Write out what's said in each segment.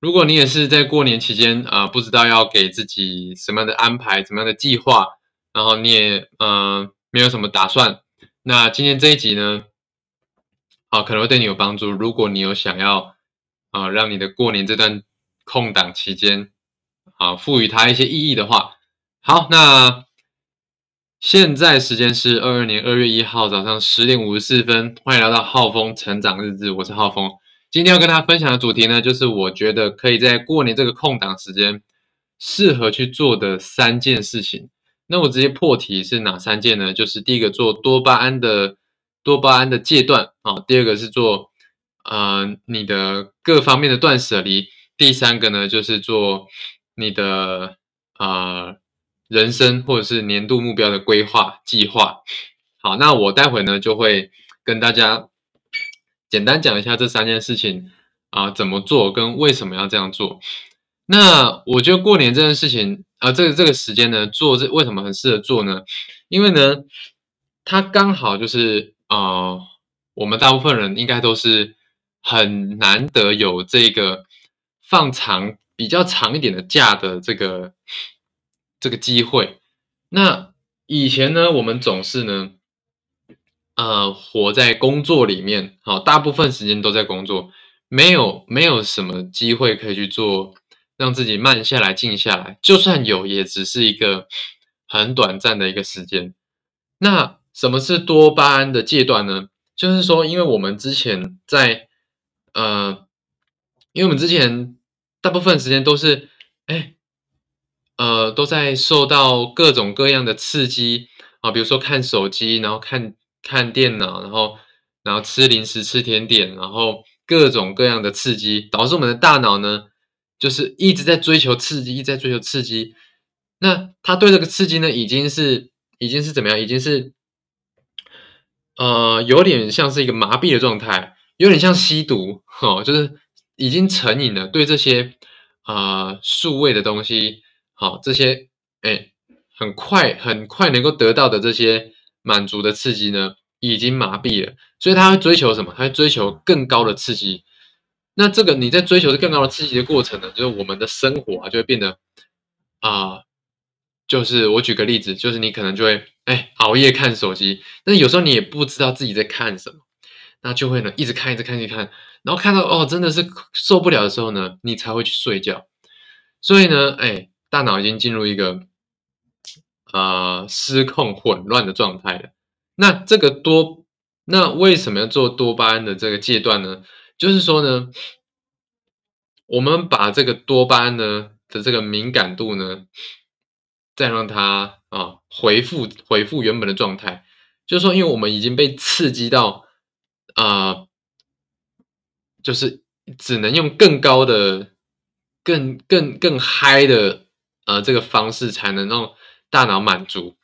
如果你也是在过年期间啊、不知道要给自己什么样的安排、什么样的计划，然后你也呃没有什么打算，那今天这一集呢，啊可能会对你有帮助。如果你有想要啊让你的过年这段空档期间啊赋予它一些意义的话，好，那现在时间是二二年二月一号早上十点五十四分，欢迎来到浩峰成长日志，我是浩峰。今天要跟大家分享的主题呢，就是我觉得可以在过年这个空档时间适合去做的三件事情。那我直接破题是哪三件呢？就是第一个做多巴胺的多巴胺的戒断啊，第二个是做呃你的各方面的断舍离，第三个呢就是做你的呃人生或者是年度目标的规划计划。好，那我待会呢就会跟大家简单讲一下这三件事情啊、怎么做跟为什么要这样做。那我觉得过年这件事情啊、这个这个时间呢做这为什么很适合做呢？因为呢，它刚好就是呃，我们大部分人应该都是很难得有这个放长比较长一点的假的这个这个机会。那以前呢，我们总是呢，呃，活在工作里面，好，大部分时间都在工作，没有没有什么机会可以去做，让自己慢下来、静下来。就算有，也只是一个很短暂的一个时间。那什么是多巴胺的戒断呢？就是说，因为我们之前在呃，因为我们之前大部分时间都是，哎，呃，都在受到各种各样的刺激啊，比如说看手机，然后看看电脑，然后然后吃零食、吃甜点，然后各种各样的刺激，导致我们的大脑呢，就是一直在追求刺激，一直在追求刺激。那他对这个刺激呢，已经是已经是怎么样？已经是呃，有点像是一个麻痹的状态，有点像吸毒，哈、就是已经成瘾了，对这些啊、呃数位的东西，好、这些哎，很快很快能够得到的这些满足的刺激呢，已经麻痹了，所以他会追求什么？他会追求更高的刺激。那这个你在追求更高的刺激的过程呢，就是我们的生活啊，就会变得啊、就是我举个例子，就是你可能就会哎熬夜看手机，但有时候你也不知道自己在看什么，那就会呢一直看一直看一直看，然后看到哦真的是受不了的时候呢，你才会去睡觉。所以呢，哎，大脑已经进入一个呃失控混乱的状态了。那这个多，那为什么要做多巴胺的这个戒断呢？就是说呢，我们把这个多巴胺呢的这个敏感度呢，再让它啊恢复恢复原本的状态。就是说，因为我们已经被刺激到啊、就是只能用更高的、更更更嗨的呃这个方式才能让大脑满足。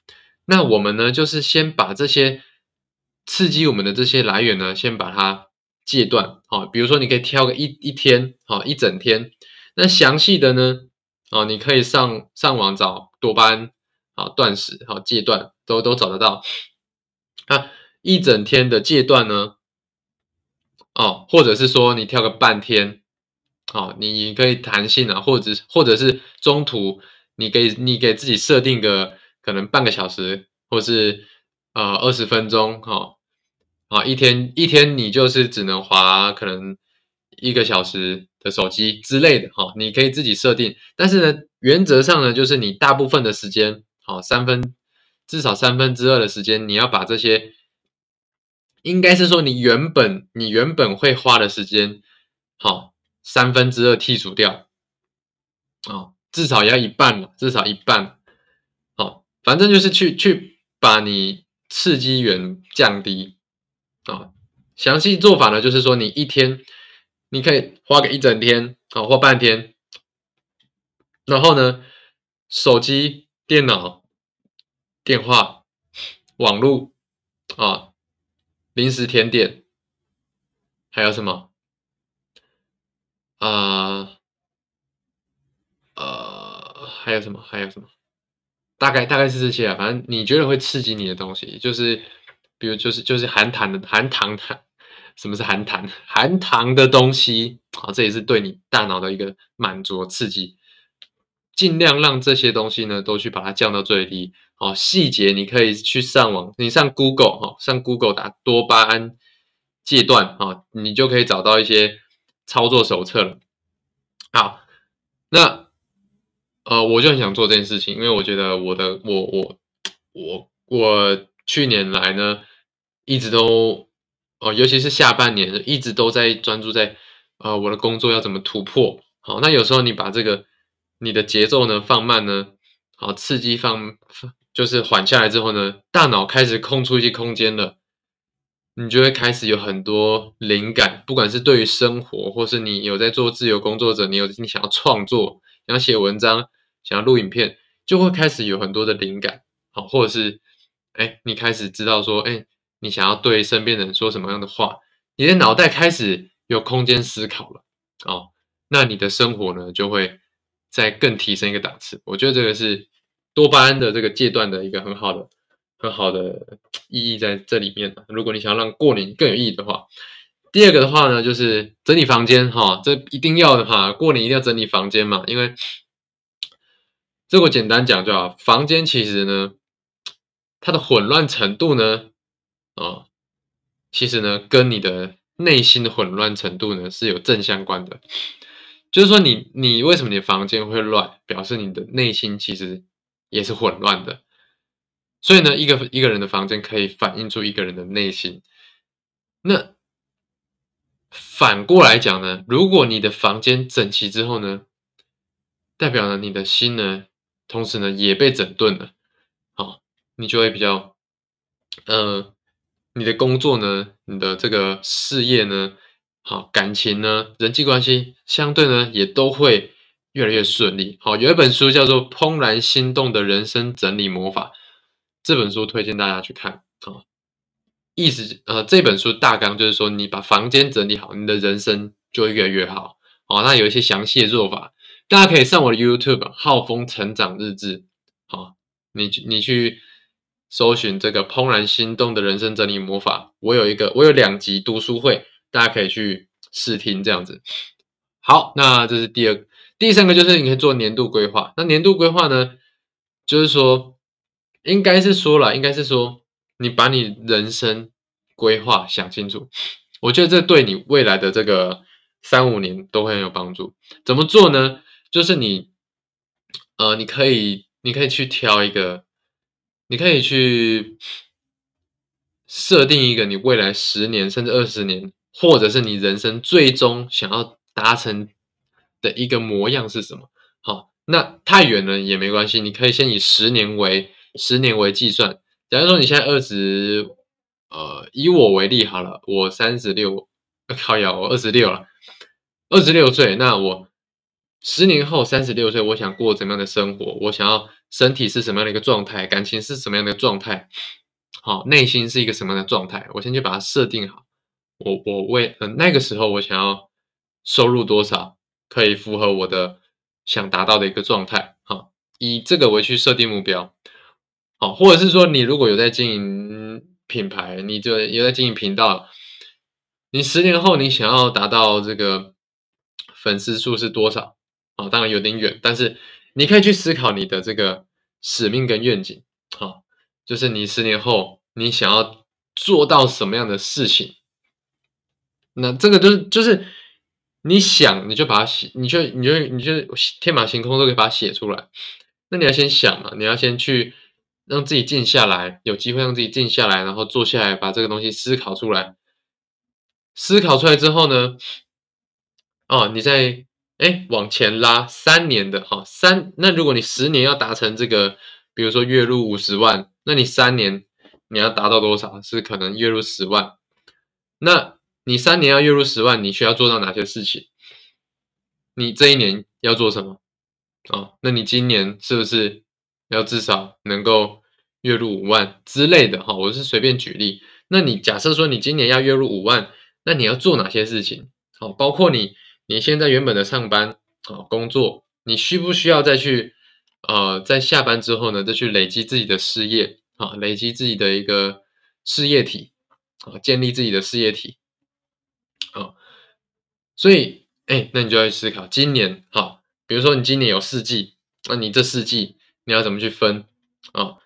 那我们呢，就是先把这些刺激我们的这些来源呢，先把它戒断。好、比如说你可以挑个一一天，好、一整天。那详细的呢，哦，你可以上上网找多巴胺，好、断食，好、戒断，都都找得到。啊，一整天的戒断呢，哦，或者是说你挑个半天，哦，你可以弹性啊，或者或者是中途你给你给自己设定个可能半个小时，或是呃二十分钟，哈、哦，啊，一天一天你就是只能滑可能一个小时的手机之类的，哈、你可以自己设定，但是呢，原则上呢，就是你大部分的时间，好、三分至少三分之二的时间，你要把这些。应该是说你原本你原本会花的时间，好三分之二剔除掉，哦，至少要一半了，至少一半，反正就是去去把你刺激源降低，啊，详细做法呢，就是说你一天你可以花个一整天，啊或半天，然后呢，手机、电脑、电话、网络啊。零食、甜点，还有什么？啊、呃，还有什么？还有什么？大概大概是这些啊，反正你觉得会刺激你的东西，就是比如就是就是含糖的含糖的什么是含糖？含糖的东西啊，这也是对你大脑的一个满足刺激。尽量让这些东西呢，都去把它降到最低。哦，细节你可以去上网，你上 Google 哈，上 Google 打多巴胺戒断啊，你就可以找到一些操作手册了。好，那呃，我就很想做这件事情，因为我觉得我的我我我我去年来呢，一直都哦，尤其是下半年，一直都在专注在呃我的工作要怎么突破。好，那有时候你把这个你的节奏呢放慢呢，好，刺激放。就是缓下来之后呢，大脑开始空出一些空间了，你就会开始有很多灵感，不管是对于生活，或是你有在做自由工作者，你有你想要创作，想要写文章，想要录影片，就会开始有很多的灵感，好，或者是哎，你开始知道说，哎，你想要对身边人说什么样的话，你的脑袋开始有空间思考了，哦，那你的生活呢，就会再更提升一个档次。我觉得这个是。多巴胺的这个阶段的一个很好的、很好的意义在这里面如果你想要让过年更有意义的话，第二个的话呢，就是整理房间哈，这一定要的哈，过年一定要整理房间嘛，因为这个简单讲就好，房间其实呢，它的混乱程度呢，啊，其实呢，跟你的内心的混乱程度呢是有正相关的，就是说你你为什么你的房间会乱，表示你的内心其实。也是混乱的，所以呢，一个一个人的房间可以反映出一个人的内心。那反过来讲呢，如果你的房间整齐之后呢，代表了你的心呢，同时呢也被整顿了，好，你就会比较，呃，你的工作呢，你的这个事业呢，好，感情呢，人际关系相对呢也都会。越来越顺利。好，有一本书叫做《怦然心动的人生整理魔法》，这本书推荐大家去看。啊，意思呃，这本书大纲就是说，你把房间整理好，你的人生就会越来越好。哦，那有一些详细的做法，大家可以上我的 YouTube“ 浩峰成长日志”。好，你你去搜寻这个《怦然心动的人生整理魔法》，我有一个，我有两集读书会，大家可以去试听这样子。好，那这是第二。第三个就是你可以做年度规划。那年度规划呢，就是说，应该是说了，应该是说，你把你人生规划想清楚。我觉得这对你未来的这个三五年都会很有帮助。怎么做呢？就是你，呃，你可以，你可以去挑一个，你可以去设定一个你未来十年甚至二十年，或者是你人生最终想要达成。的一个模样是什么？好，那太远了也没关系，你可以先以十年为十年为计算。假如说你现在二十，呃，以我为例好了，我三十六，靠呀，我二十六了，二十六岁，那我十年后三十六岁，我想过怎么样的生活？我想要身体是什么样的一个状态？感情是什么样的状态？好，内心是一个什么样的状态？我先去把它设定好。我我为嗯那个时候我想要收入多少？可以符合我的想达到的一个状态，好，以这个为去设定目标，好，或者是说你如果有在经营品牌，你就有在经营频道，你十年后你想要达到这个粉丝数是多少？啊，当然有点远，但是你可以去思考你的这个使命跟愿景，好，就是你十年后你想要做到什么样的事情？那这个就是就是。你想，你就把它写，你就你就你就天马行空都可以把它写出来。那你要先想嘛，你要先去让自己静下来，有机会让自己静下来，然后坐下来把这个东西思考出来。思考出来之后呢，哦，你再哎往前拉三年的哈三，那如果你十年要达成这个，比如说月入五十万，那你三年你要达到多少？是可能月入十万，那。你三年要月入十万，你需要做到哪些事情？你这一年要做什么？哦，那你今年是不是要至少能够月入五万之类的？哈，我是随便举例。那你假设说你今年要月入五万，那你要做哪些事情？好，包括你你现在原本的上班啊工作，你需不需要再去呃在下班之后呢，再去累积自己的事业啊，累积自己的一个事业体啊，建立自己的事业体。啊，所以哎，那你就要去思考，今年好，比如说你今年有四季，那你这四季你要怎么去分啊？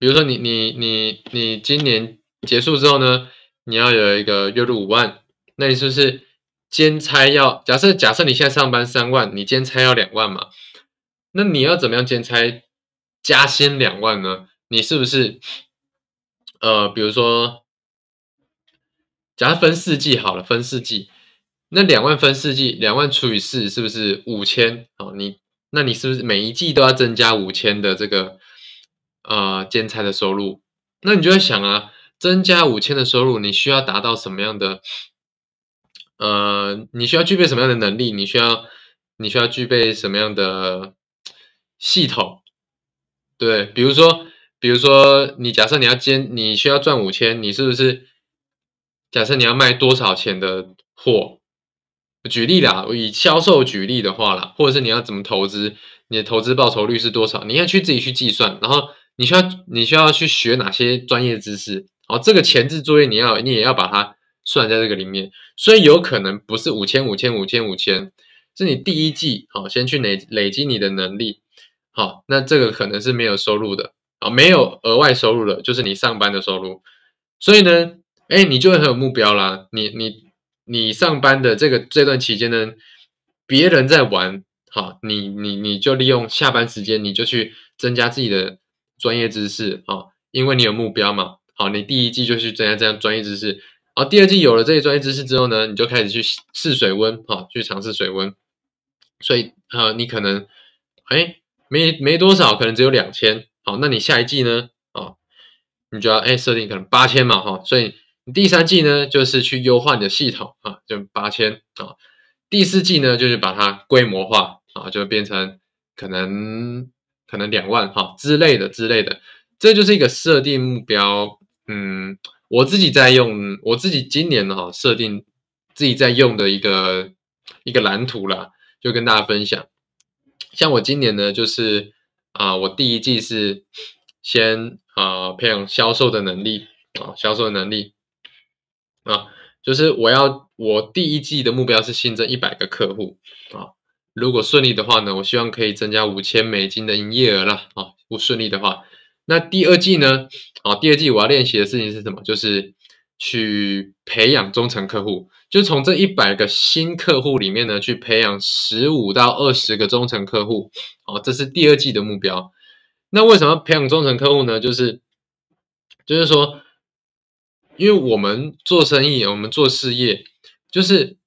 比如说你你你你今年结束之后呢，你要有一个月入五万，那你是不是兼差要假设假设你现在上班三万，你兼差要两万嘛？那你要怎么样兼差加薪两万呢？你是不是呃，比如说，假设分四季好了，分四季，那两万分四季，两万除以四是不是五千？哦，你那你是不是每一季都要增加五千的这个？呃，兼差的收入，那你就在想啊，增加五千的收入，你需要达到什么样的？呃，你需要具备什么样的能力？你需要，你需要具备什么样的系统？对，比如说，比如说，你假设你要兼，你需要赚五千，你是不是？假设你要卖多少钱的货？举例啦，以销售举例的话啦，或者是你要怎么投资？你的投资报酬率是多少？你要去自己去计算，然后。你需要你需要去学哪些专业知识？哦，这个前置作业你要你也要把它算在这个里面，所以有可能不是五千五千五千五千，是你第一季好先去累累积你的能力，好，那这个可能是没有收入的啊，没有额外收入的，就是你上班的收入，所以呢，哎，你就会很有目标啦，你你你上班的这个这段期间呢，别人在玩，好，你你你就利用下班时间，你就去增加自己的。专业知识啊，因为你有目标嘛。好，你第一季就去增加这样专业知识，好，第二季有了这些专业知识之后呢，你就开始去试水温，哈，去尝试水温。所以，呃，你可能，哎，没没多少，可能只有两千，好，那你下一季呢，啊，你就要哎设定可能八千嘛，哈，所以你第三季呢，就是去优化你的系统啊，就八千啊，第四季呢，就是把它规模化啊，就变成可能。可能两万哈之类的之类的，这就是一个设定目标。嗯，我自己在用，我自己今年哈设定自己在用的一个一个蓝图啦，就跟大家分享。像我今年呢，就是啊，我第一季是先啊培养销售的能力啊，销售的能力啊，就是我要我第一季的目标是新增一百个客户啊。如果顺利的话呢，我希望可以增加五千美金的营业额了啊！不顺利的话，那第二季呢？啊，第二季我要练习的事情是什么？就是去培养忠诚客户，就从这一百个新客户里面呢，去培养十五到二十个忠诚客户。哦，这是第二季的目标。那为什么培养忠诚客户呢？就是，就是说，因为我们做生意，我们做事业，就是。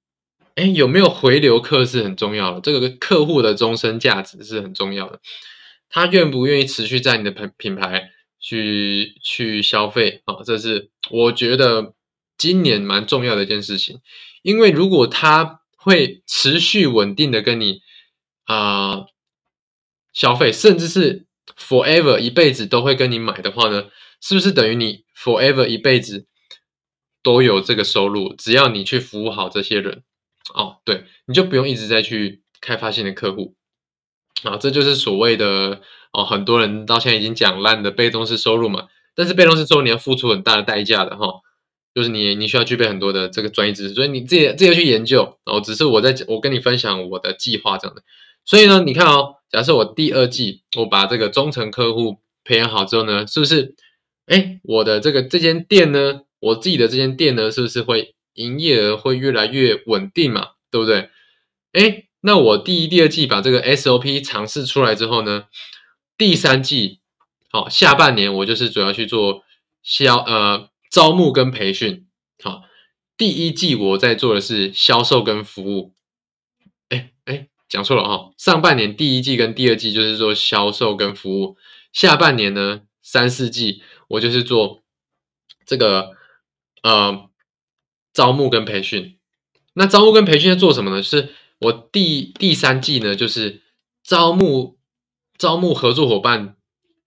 哎，有没有回流客是很重要的，这个客户的终身价值是很重要的。他愿不愿意持续在你的品品牌去去消费啊？这是我觉得今年蛮重要的一件事情。因为如果他会持续稳定的跟你啊消费，甚至是 forever 一辈子都会跟你买的话呢，是不是等于你 forever 一辈子都有这个收入？只要你去服务好这些人。哦，对，你就不用一直在去开发新的客户啊，这就是所谓的哦，很多人到现在已经讲烂的被动式收入嘛。但是被动式收入你要付出很大的代价的哈，就是你你需要具备很多的这个专业知识，所以你自己自己去研究。然后只是我在我跟你分享我的计划这样的。所以呢，你看哦，假设我第二季我把这个忠诚客户培养好之后呢，是不是？哎，我的这个这间店呢，我自己的这间店呢，是不是会？营业额会越来越稳定嘛，对不对？哎，那我第一、第二季把这个 SOP 尝试出来之后呢，第三季好，下半年我就是主要去做销呃招募跟培训。好，第一季我在做的是销售跟服务。哎哎，讲错了哈，上半年第一季跟第二季就是做销售跟服务，下半年呢三四季我就是做这个呃。招募跟培训，那招募跟培训在做什么呢？是我第第三季呢，就是招募招募合作伙伴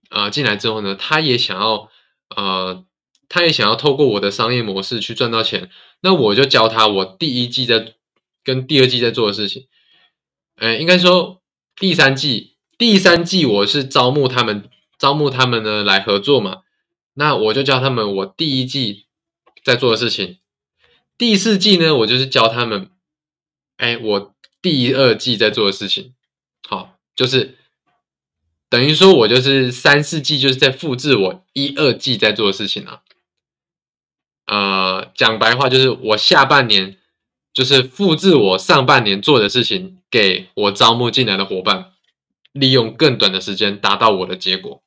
啊进来之后呢，他也想要呃，他也想要透过我的商业模式去赚到钱，那我就教他我第一季在跟第二季在做的事情。哎，应该说第三季第三季我是招募他们招募他们呢来合作嘛，那我就教他们我第一季在做的事情。第四季呢，我就是教他们，哎，我第二季在做的事情，好，就是等于说我就是三四季就是在复制我一二季在做的事情啊。呃，讲白话就是我下半年就是复制我上半年做的事情，给我招募进来的伙伴，利用更短的时间达到我的结果。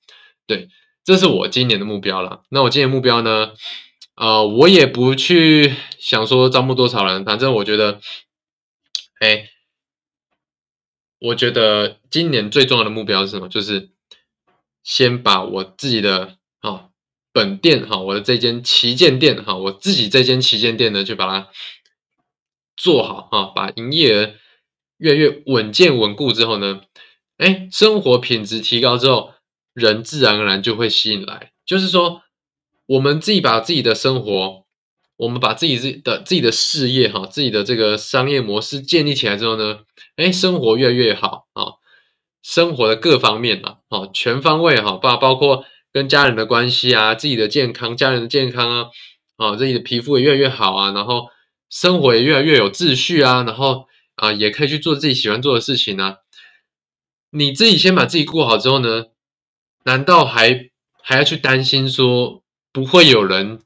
对，这是我今年的目标了。那我今年目标呢？呃，我也不去想说招募多少人，反正我觉得，哎，我觉得今年最重要的目标是什么？就是先把我自己的啊。本店哈，我的这间旗舰店哈，我自己这间旗舰店呢，就把它做好哈，把营业额越来越稳健稳固之后呢，哎，生活品质提高之后，人自然而然就会吸引来。就是说，我们自己把自己的生活，我们把自己自的自己的事业哈，自己的这个商业模式建立起来之后呢，哎，生活越来越好啊，生活的各方面啊，哦，全方位哈，包包括。跟家人的关系啊，自己的健康，家人的健康啊，啊，自己的皮肤也越来越好啊，然后生活也越来越有秩序啊，然后啊，也可以去做自己喜欢做的事情啊。你自己先把自己过好之后呢，难道还还要去担心说不会有人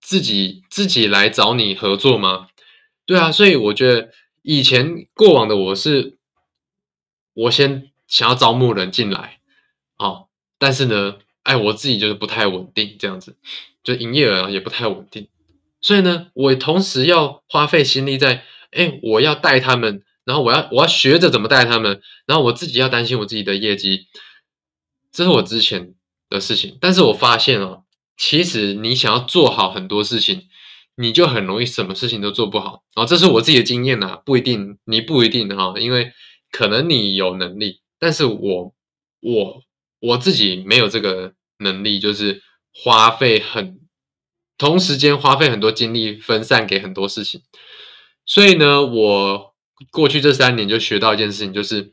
自己自己来找你合作吗？对啊，所以我觉得以前过往的我是，我先想要招募人进来，啊。但是呢，哎，我自己就是不太稳定，这样子，就营业额也不太稳定，所以呢，我同时要花费心力在，哎，我要带他们，然后我要我要学着怎么带他们，然后我自己要担心我自己的业绩，这是我之前的事情。但是我发现哦，其实你想要做好很多事情，你就很容易什么事情都做不好。然后这是我自己的经验呐，不一定你不一定哈，因为可能你有能力，但是我我。我自己没有这个能力，就是花费很同时间花费很多精力分散给很多事情，所以呢，我过去这三年就学到一件事情，就是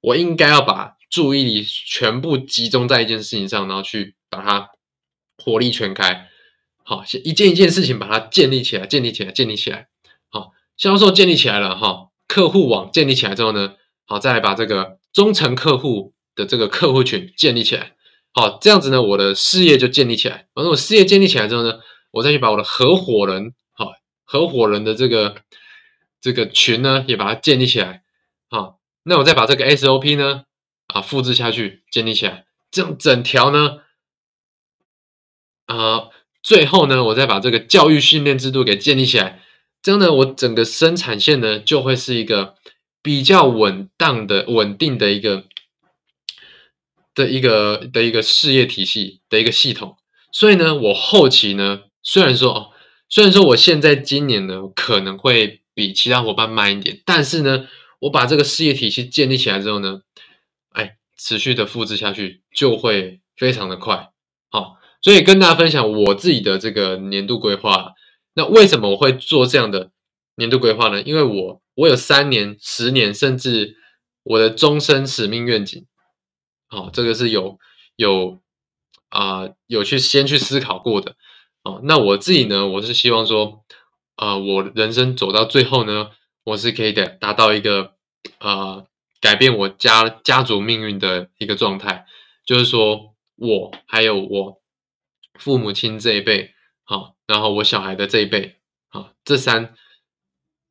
我应该要把注意力全部集中在一件事情上，然后去把它火力全开，好，一件一件事情把它建立起来，建立起来，建立起来，好，销售建立起来了哈，客户网建立起来之后呢，好，再把这个忠诚客户。的这个客户群建立起来，好，这样子呢，我的事业就建立起来。反正，我事业建立起来之后呢，我再去把我的合伙人，好，合伙人的这个这个群呢，也把它建立起来。好，那我再把这个 SOP 呢，啊，复制下去，建立起来。这样整条呢，啊，最后呢，我再把这个教育训练制度给建立起来。这样呢，我整个生产线呢，就会是一个比较稳当的、稳定的一个。的一个的一个事业体系的一个系统，所以呢，我后期呢，虽然说哦，虽然说我现在今年呢可能会比其他伙伴慢一点，但是呢，我把这个事业体系建立起来之后呢，持续的复制下去就会非常的快，好，所以跟大家分享我自己的这个年度规划。那为什么我会做这样的年度规划呢？因为我我有三年、十年，甚至我的终身使命愿景。好，这个是有有啊，有去先去思考过的哦。那我自己呢，我是希望说，啊，我人生走到最后呢，我是可以的达到一个啊，改变我家家族命运的一个状态，就是说我还有我父母亲这一辈，好，然后我小孩的这一辈，好，这三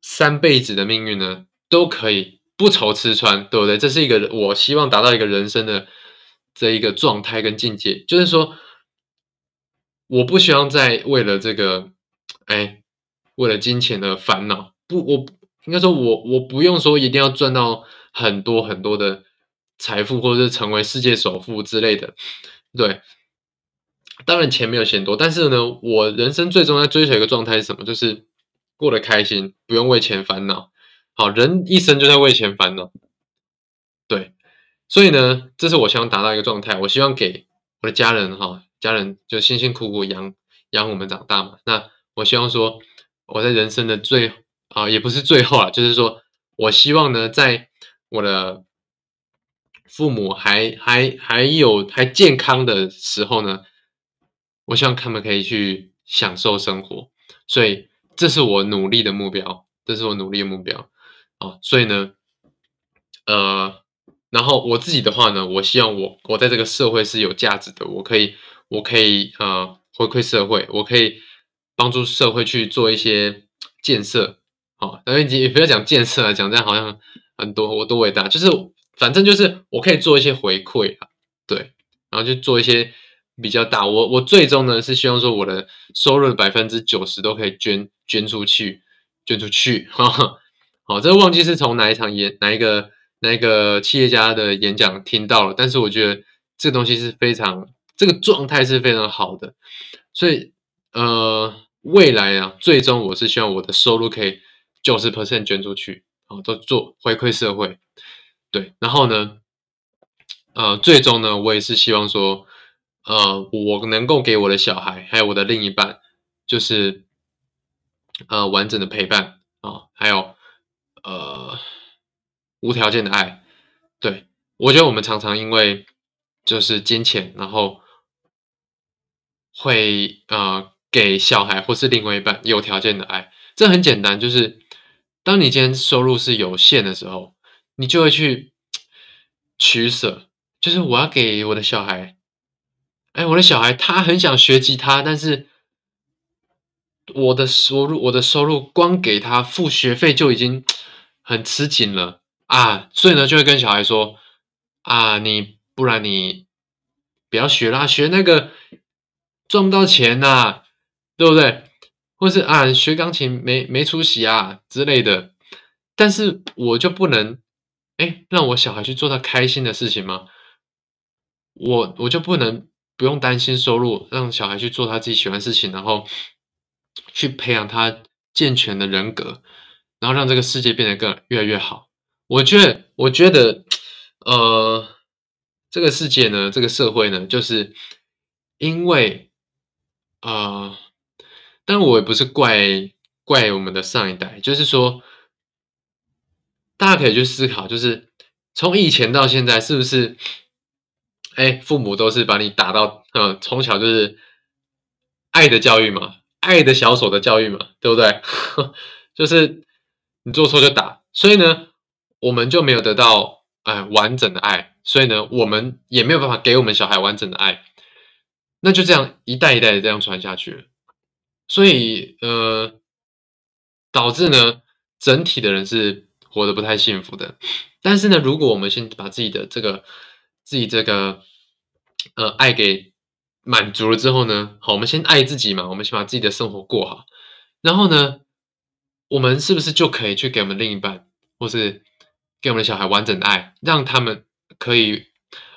三辈子的命运呢，都可以。不愁吃穿，对不对？这是一个我希望达到一个人生的这一个状态跟境界，就是说，我不希望再为了这个，哎，为了金钱的烦恼。不，我应该说，我我不用说一定要赚到很多很多的财富，或者是成为世界首富之类的。对，当然钱没有嫌多，但是呢，我人生最终在追求一个状态是什么？就是过得开心，不用为钱烦恼。好人一生就在为钱烦恼，对，所以呢，这是我希望达到一个状态。我希望给我的家人哈，家人就辛辛苦苦养养我们长大嘛。那我希望说，我在人生的最啊，也不是最后啊，就是说我希望呢，在我的父母还还还有还健康的时候呢，我希望他们可以去享受生活。所以这是我努力的目标，这是我努力的目标啊。所以呢，呃，然后我自己的话呢，我希望我我在这个社会是有价值的，我可以我可以呃回馈社会，我可以帮助社会去做一些建设。好，因为你不要讲建设啊，讲这样好像很多我多伟大，就是反正就是我可以做一些回馈啊，对，然后就做一些比较大。我我最终呢是希望说我的收入的百分之九十都可以捐捐出去，捐出去。哈，好，这个忘记是从哪一场演哪一个哪一个企业家的演讲听到了，但是我觉得这个东西是非常这个状态是非常好的，所以呃未来啊，最终我是希望我的收入可以。九十 percent 捐出去，哦，都做回馈社会，对，然后呢，呃，最终呢，我也是希望说，呃，我能够给我的小孩，还有我的另一半，就是呃完整的陪伴啊，还有呃无条件的爱，对我觉得我们常常因为就是金钱，然后会呃给小孩或是另外一半有条件的爱，这很简单，就是。当你今天收入是有限的时候，你就会去取舍，就是我要给我的小孩，哎，我的小孩他很想学吉他，但是我的收入，我的收入光给他付学费就已经很吃紧了啊，所以呢，就会跟小孩说啊，你不然你不要学啦，学那个赚不到钱呐，对不对？或是啊，学钢琴没没出息啊之类的，但是我就不能哎，让我小孩去做他开心的事情吗？我我就不能不用担心收入，让小孩去做他自己喜欢事情，然后去培养他健全的人格，然后让这个世界变得更越来越好。我觉得，我觉得，呃，这个世界呢，这个社会呢，就是因为啊。但我也不是怪怪我们的上一代，就是说，大家可以去思考，就是从以前到现在，是不是？哎，父母都是把你打到，嗯，从小就是爱的教育嘛，爱的小手的教育嘛，对不对？就是你做错就打，所以呢，我们就没有得到哎完整的爱，所以呢，我们也没有办法给我们小孩完整的爱，那就这样一代一代的这样传下去。所以，呃，导致呢，整体的人是活得不太幸福的。但是呢，如果我们先把自己的这个、自己这个，呃，爱给满足了之后呢，好，我们先爱自己嘛，我们先把自己的生活过好。然后呢，我们是不是就可以去给我们另一半，或是给我们的小孩完整的爱，让他们可以，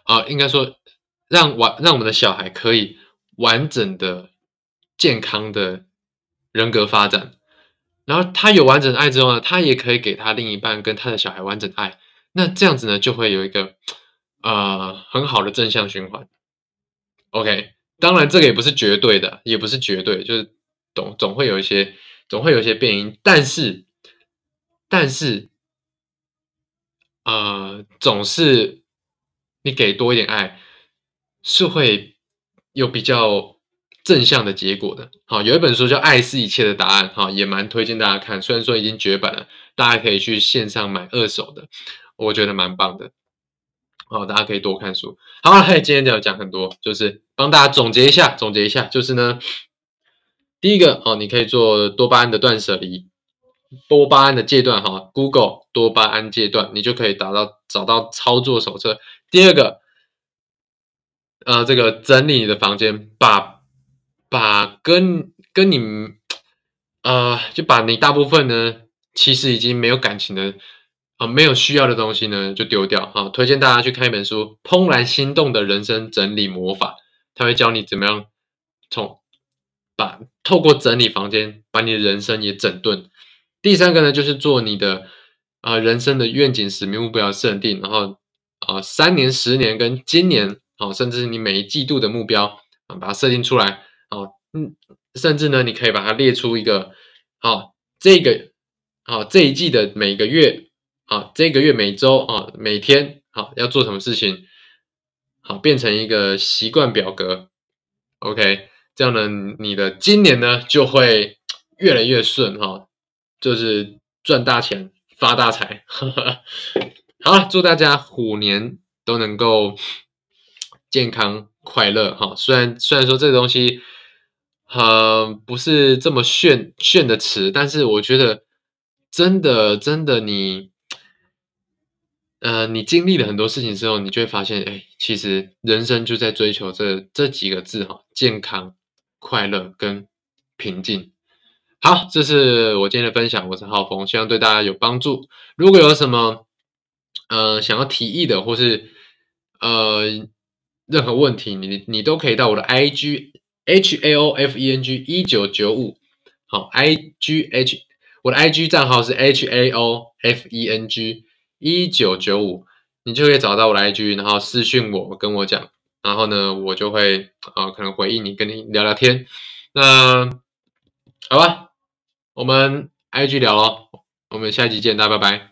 啊，应该说，让完让我们的小孩可以完整的。健康的人格发展，然后他有完整的爱之后呢，他也可以给他另一半跟他的小孩完整的爱。那这样子呢，就会有一个呃很好的正向循环。OK，当然这个也不是绝对的，也不是绝对，就是总总会有一些总会有一些变因，但是但是呃总是你给多一点爱，是会有比较。正向的结果的，好，有一本书叫《爱是一切的答案》，哈，也蛮推荐大家看。虽然说已经绝版了，大家可以去线上买二手的，我觉得蛮棒的。好，大家可以多看书。好了，今天就要讲很多，就是帮大家总结一下，总结一下，就是呢，第一个，哦，你可以做多巴胺的断舍离，多巴胺的戒断，哈，Google 多巴胺戒断，你就可以达到找到操作手册。第二个，呃，这个整理你的房间，把把跟跟你，呃，就把你大部分呢，其实已经没有感情的，啊，没有需要的东西呢，就丢掉哈。推荐大家去看一本书《怦然心动的人生整理魔法》，他会教你怎么样从把透过整理房间，把你的人生也整顿。第三个呢，就是做你的啊人生的愿景、使命、目标设定，然后啊三年、十年跟今年，啊，甚至是你每一季度的目标啊，把它设定出来。好，嗯，甚至呢，你可以把它列出一个，好，这个，好，这一季的每个月，好，这个月每周啊，每天，好，要做什么事情，好，变成一个习惯表格，OK，这样呢，你的今年呢就会越来越顺哈，就是赚大钱、发大财。好，祝大家虎年都能够健康快乐哈。虽然虽然说这个东西，呃，不是这么炫炫的词，但是我觉得真的真的你，呃，你经历了很多事情之后，你就会发现，哎，其实人生就在追求这这几个字哈：健康、快乐跟平静。好，这是我今天的分享，我是浩峰，希望对大家有帮助。如果有什么呃想要提议的，或是呃任何问题，你你都可以到我的 I G H A O F E N G 一九九五，好 I G H 我的 I G 账号是 H A O F E N G 一九九五，你就可以找到我的 I G，然后私讯我跟我讲，然后呢我就会啊可能回应你，跟你聊聊天。那好吧，我们 I G 聊喽，我们下期见，大家拜拜。